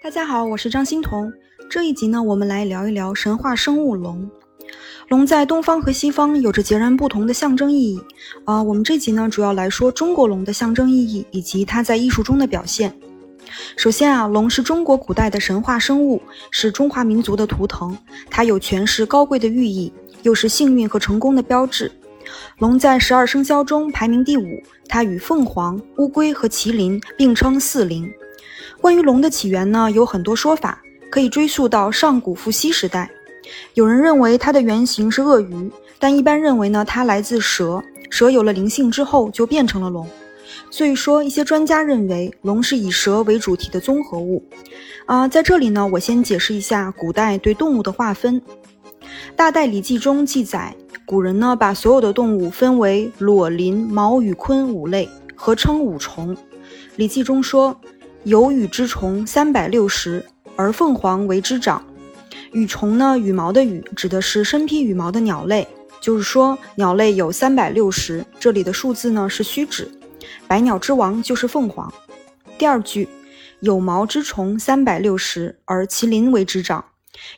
大家好，我是张欣彤。这一集呢，我们来聊一聊神话生物龙。龙在东方和西方有着截然不同的象征意义。啊，我们这集呢，主要来说中国龙的象征意义以及它在艺术中的表现。首先啊，龙是中国古代的神话生物，是中华民族的图腾，它有权势高贵的寓意，又是幸运和成功的标志。龙在十二生肖中排名第五，它与凤凰、乌龟和麒麟并称四灵。关于龙的起源呢，有很多说法，可以追溯到上古伏羲时代。有人认为它的原型是鳄鱼，但一般认为呢，它来自蛇。蛇有了灵性之后，就变成了龙。所以说，一些专家认为龙是以蛇为主题的综合物。啊，在这里呢，我先解释一下古代对动物的划分。《大代礼记》中记载，古人呢把所有的动物分为裸、鳞、毛、羽、鲲五类，合称五虫。《礼记》中说。有羽之虫三百六十，而凤凰为之长。羽虫呢，羽毛的羽指的是身披羽毛的鸟类，就是说鸟类有三百六十。这里的数字呢是虚指，百鸟之王就是凤凰。第二句，有毛之虫三百六十，而麒麟为之长。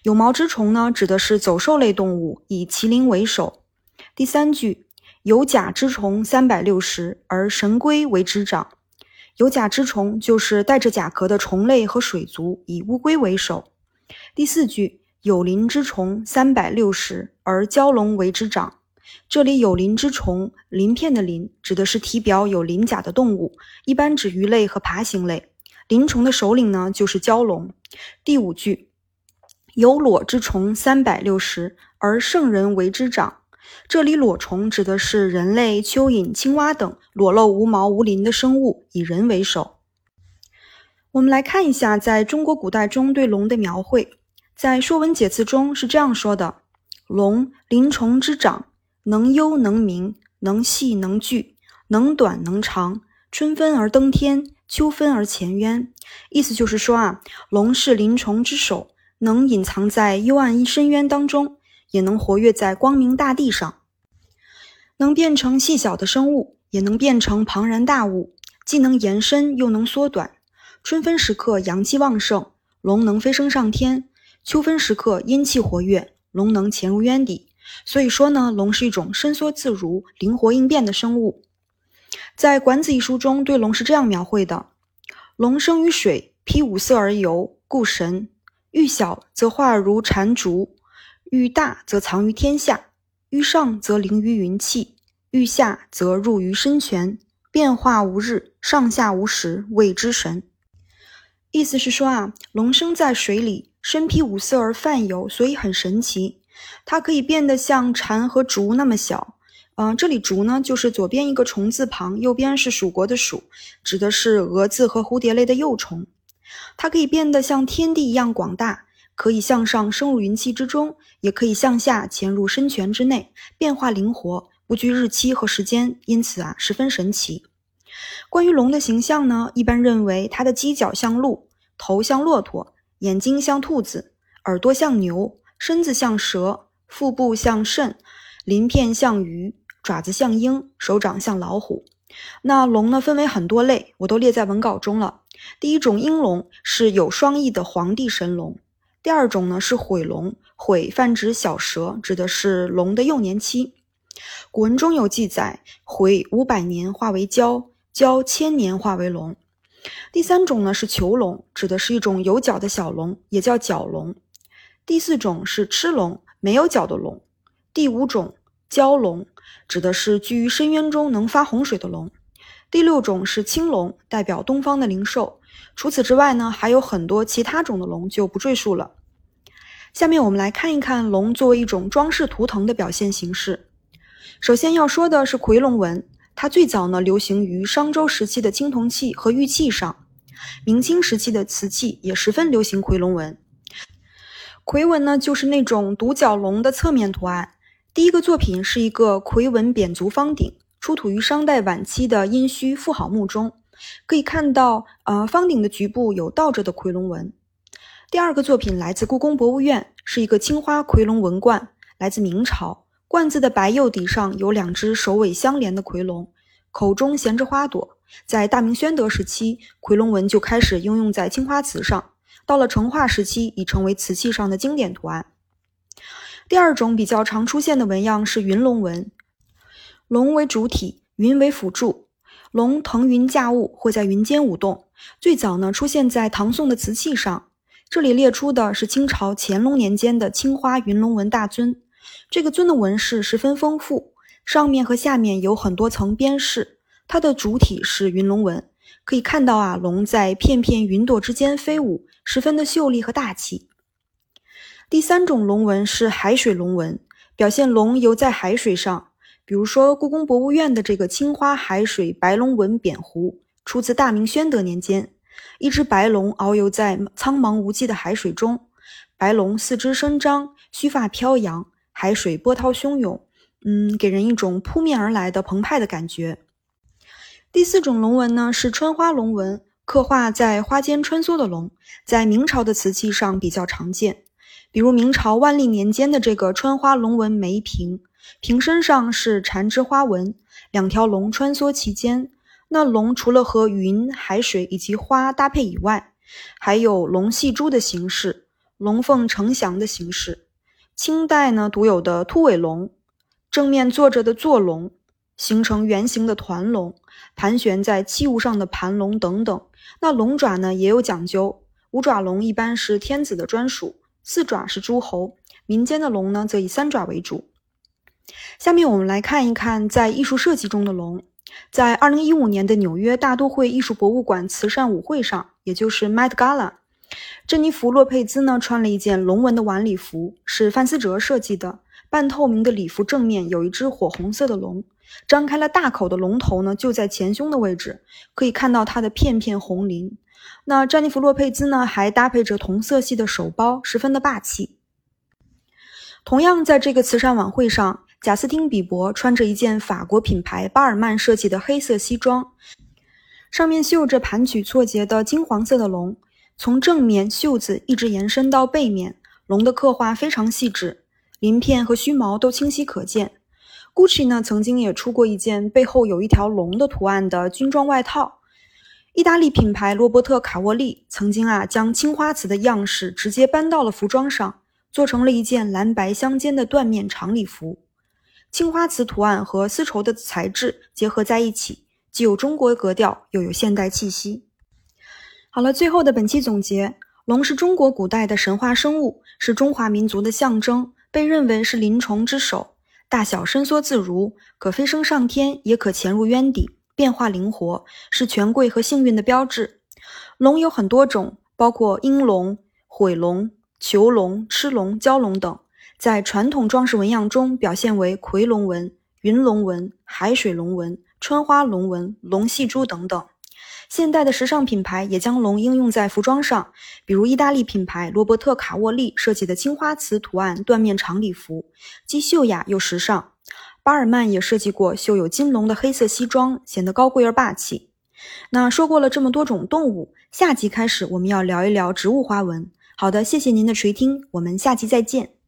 有毛之虫呢，指的是走兽类动物，以麒麟为首。第三句，有甲之虫三百六十，而神龟为之长。有甲之虫就是带着甲壳的虫类和水族，以乌龟为首。第四句有鳞之虫三百六十，而蛟龙为之长。这里有鳞之虫，鳞片的鳞指的是体表有鳞甲的动物，一般指鱼类和爬行类。鳞虫的首领呢就是蛟龙。第五句有裸之虫三百六十，而圣人为之长。这里裸虫指的是人类、蚯蚓、青蛙等裸露无毛无鳞的生物，以人为首。我们来看一下在中国古代中对龙的描绘，在《说文解字》中是这样说的：“龙，鳞虫之长，能幽能明，能细能聚，能短能长。春分而登天，秋分而潜渊。”意思就是说啊，龙是鳞虫之首，能隐藏在幽暗深渊当中。也能活跃在光明大地上，能变成细小的生物，也能变成庞然大物，既能延伸又能缩短。春分时刻阳气旺盛，龙能飞升上天；秋分时刻阴气活跃，龙能潜入渊底。所以说呢，龙是一种伸缩自如、灵活应变的生物。在《管子》一书中，对龙是这样描绘的：龙生于水，披五色而游，故神。欲小则化如蟾蜍。欲大则藏于天下，欲上则凌于云气，欲下则入于深泉，变化无日，上下无时，谓之神。意思是说啊，龙生在水里，身披五色而泛游，所以很神奇。它可以变得像蝉和竹那么小。嗯，这里竹呢，就是左边一个虫字旁，右边是蜀国的蜀，指的是蛾子和蝴蝶类的幼虫。它可以变得像天地一样广大。可以向上升入云气之中，也可以向下潜入深泉之内，变化灵活，不拘日期和时间，因此啊，十分神奇。关于龙的形象呢，一般认为它的犄角像鹿，头像骆驼，眼睛像兔子，耳朵像牛，身子像蛇，腹部像肾，鳞片像鱼，爪子像鹰，手掌像老虎。那龙呢，分为很多类，我都列在文稿中了。第一种鹰龙是有双翼的皇帝神龙。第二种呢是毁龙，毁泛指小蛇，指的是龙的幼年期。古文中有记载，毁五百年化为蛟，蛟千年化为龙。第三种呢是囚龙，指的是一种有角的小龙，也叫角龙。第四种是螭龙，没有角的龙。第五种蛟龙，指的是居于深渊中能发洪水的龙。第六种是青龙，代表东方的灵兽。除此之外呢，还有很多其他种的龙就不赘述了。下面我们来看一看龙作为一种装饰图腾的表现形式。首先要说的是夔龙纹，它最早呢流行于商周时期的青铜器和玉器上，明清时期的瓷器也十分流行夔龙纹。夔纹呢就是那种独角龙的侧面图案。第一个作品是一个夔纹扁足方鼎，出土于商代晚期的殷墟妇好墓中。可以看到，呃，方鼎的局部有倒着的夔龙纹。第二个作品来自故宫博物院，是一个青花夔龙纹罐，来自明朝。罐子的白釉底上有两只首尾相连的夔龙，口中衔着花朵。在大明宣德时期，夔龙纹就开始应用在青花瓷上。到了成化时期已成为瓷器上的经典图案。第二种比较常出现的纹样是云龙纹，龙为主体，云为辅助，龙腾云驾雾或在云间舞动。最早呢出现在唐宋的瓷器上。这里列出的是清朝乾隆年间的青花云龙纹大尊，这个尊的纹饰十分丰富，上面和下面有很多层边饰。它的主体是云龙纹，可以看到啊，龙在片片云朵之间飞舞，十分的秀丽和大气。第三种龙纹是海水龙纹，表现龙游在海水上，比如说故宫博物院的这个青花海水白龙纹扁壶，出自大明宣德年间。一只白龙遨游在苍茫无际的海水中，白龙四肢伸张，须发飘扬，海水波涛汹涌，嗯，给人一种扑面而来的澎湃的感觉。第四种龙纹呢是穿花龙纹，刻画在花间穿梭的龙，在明朝的瓷器上比较常见，比如明朝万历年间的这个穿花龙纹梅瓶，瓶身上是缠枝花纹，两条龙穿梭其间。那龙除了和云、海水以及花搭配以外，还有龙戏珠的形式、龙凤呈祥的形式。清代呢独有的凸尾龙，正面坐着的坐龙，形成圆形的团龙，盘旋在器物上的盘龙等等。那龙爪呢也有讲究，五爪龙一般是天子的专属，四爪是诸侯，民间的龙呢则以三爪为主。下面我们来看一看在艺术设计中的龙。在二零一五年的纽约大都会艺术博物馆慈善舞会上，也就是 Met Gala，珍妮弗·洛佩兹呢穿了一件龙纹的晚礼服，是范思哲设计的。半透明的礼服正面有一只火红色的龙，张开了大口的龙头呢就在前胸的位置，可以看到它的片片红鳞。那詹妮弗·洛佩兹呢还搭配着同色系的手包，十分的霸气。同样在这个慈善晚会上。贾斯汀·比伯穿着一件法国品牌巴尔曼设计的黑色西装，上面绣着盘曲错节的金黄色的龙，从正面袖子一直延伸到背面，龙的刻画非常细致，鳞片和须毛都清晰可见。Gucci 呢曾经也出过一件背后有一条龙的图案的军装外套，意大利品牌罗伯特·卡沃利曾经啊将青花瓷的样式直接搬到了服装上，做成了一件蓝白相间的缎面长礼服。青花瓷图案和丝绸的材质结合在一起，既有中国格调，又有现代气息。好了，最后的本期总结：龙是中国古代的神话生物，是中华民族的象征，被认为是灵虫之首，大小伸缩自如，可飞升上天，也可潜入渊底，变化灵活，是权贵和幸运的标志。龙有很多种，包括鹰龙、毁龙、囚龙、螭龙、蛟龙等。在传统装饰纹样中，表现为夔龙纹、云龙纹、海水龙纹、穿花龙纹、龙戏珠等等。现代的时尚品牌也将龙应用在服装上，比如意大利品牌罗伯特卡沃利设计的青花瓷图案缎面长礼服，既秀雅又时尚。巴尔曼也设计过绣有金龙的黑色西装，显得高贵而霸气。那说过了这么多种动物，下集开始我们要聊一聊植物花纹。好的，谢谢您的垂听，我们下期再见。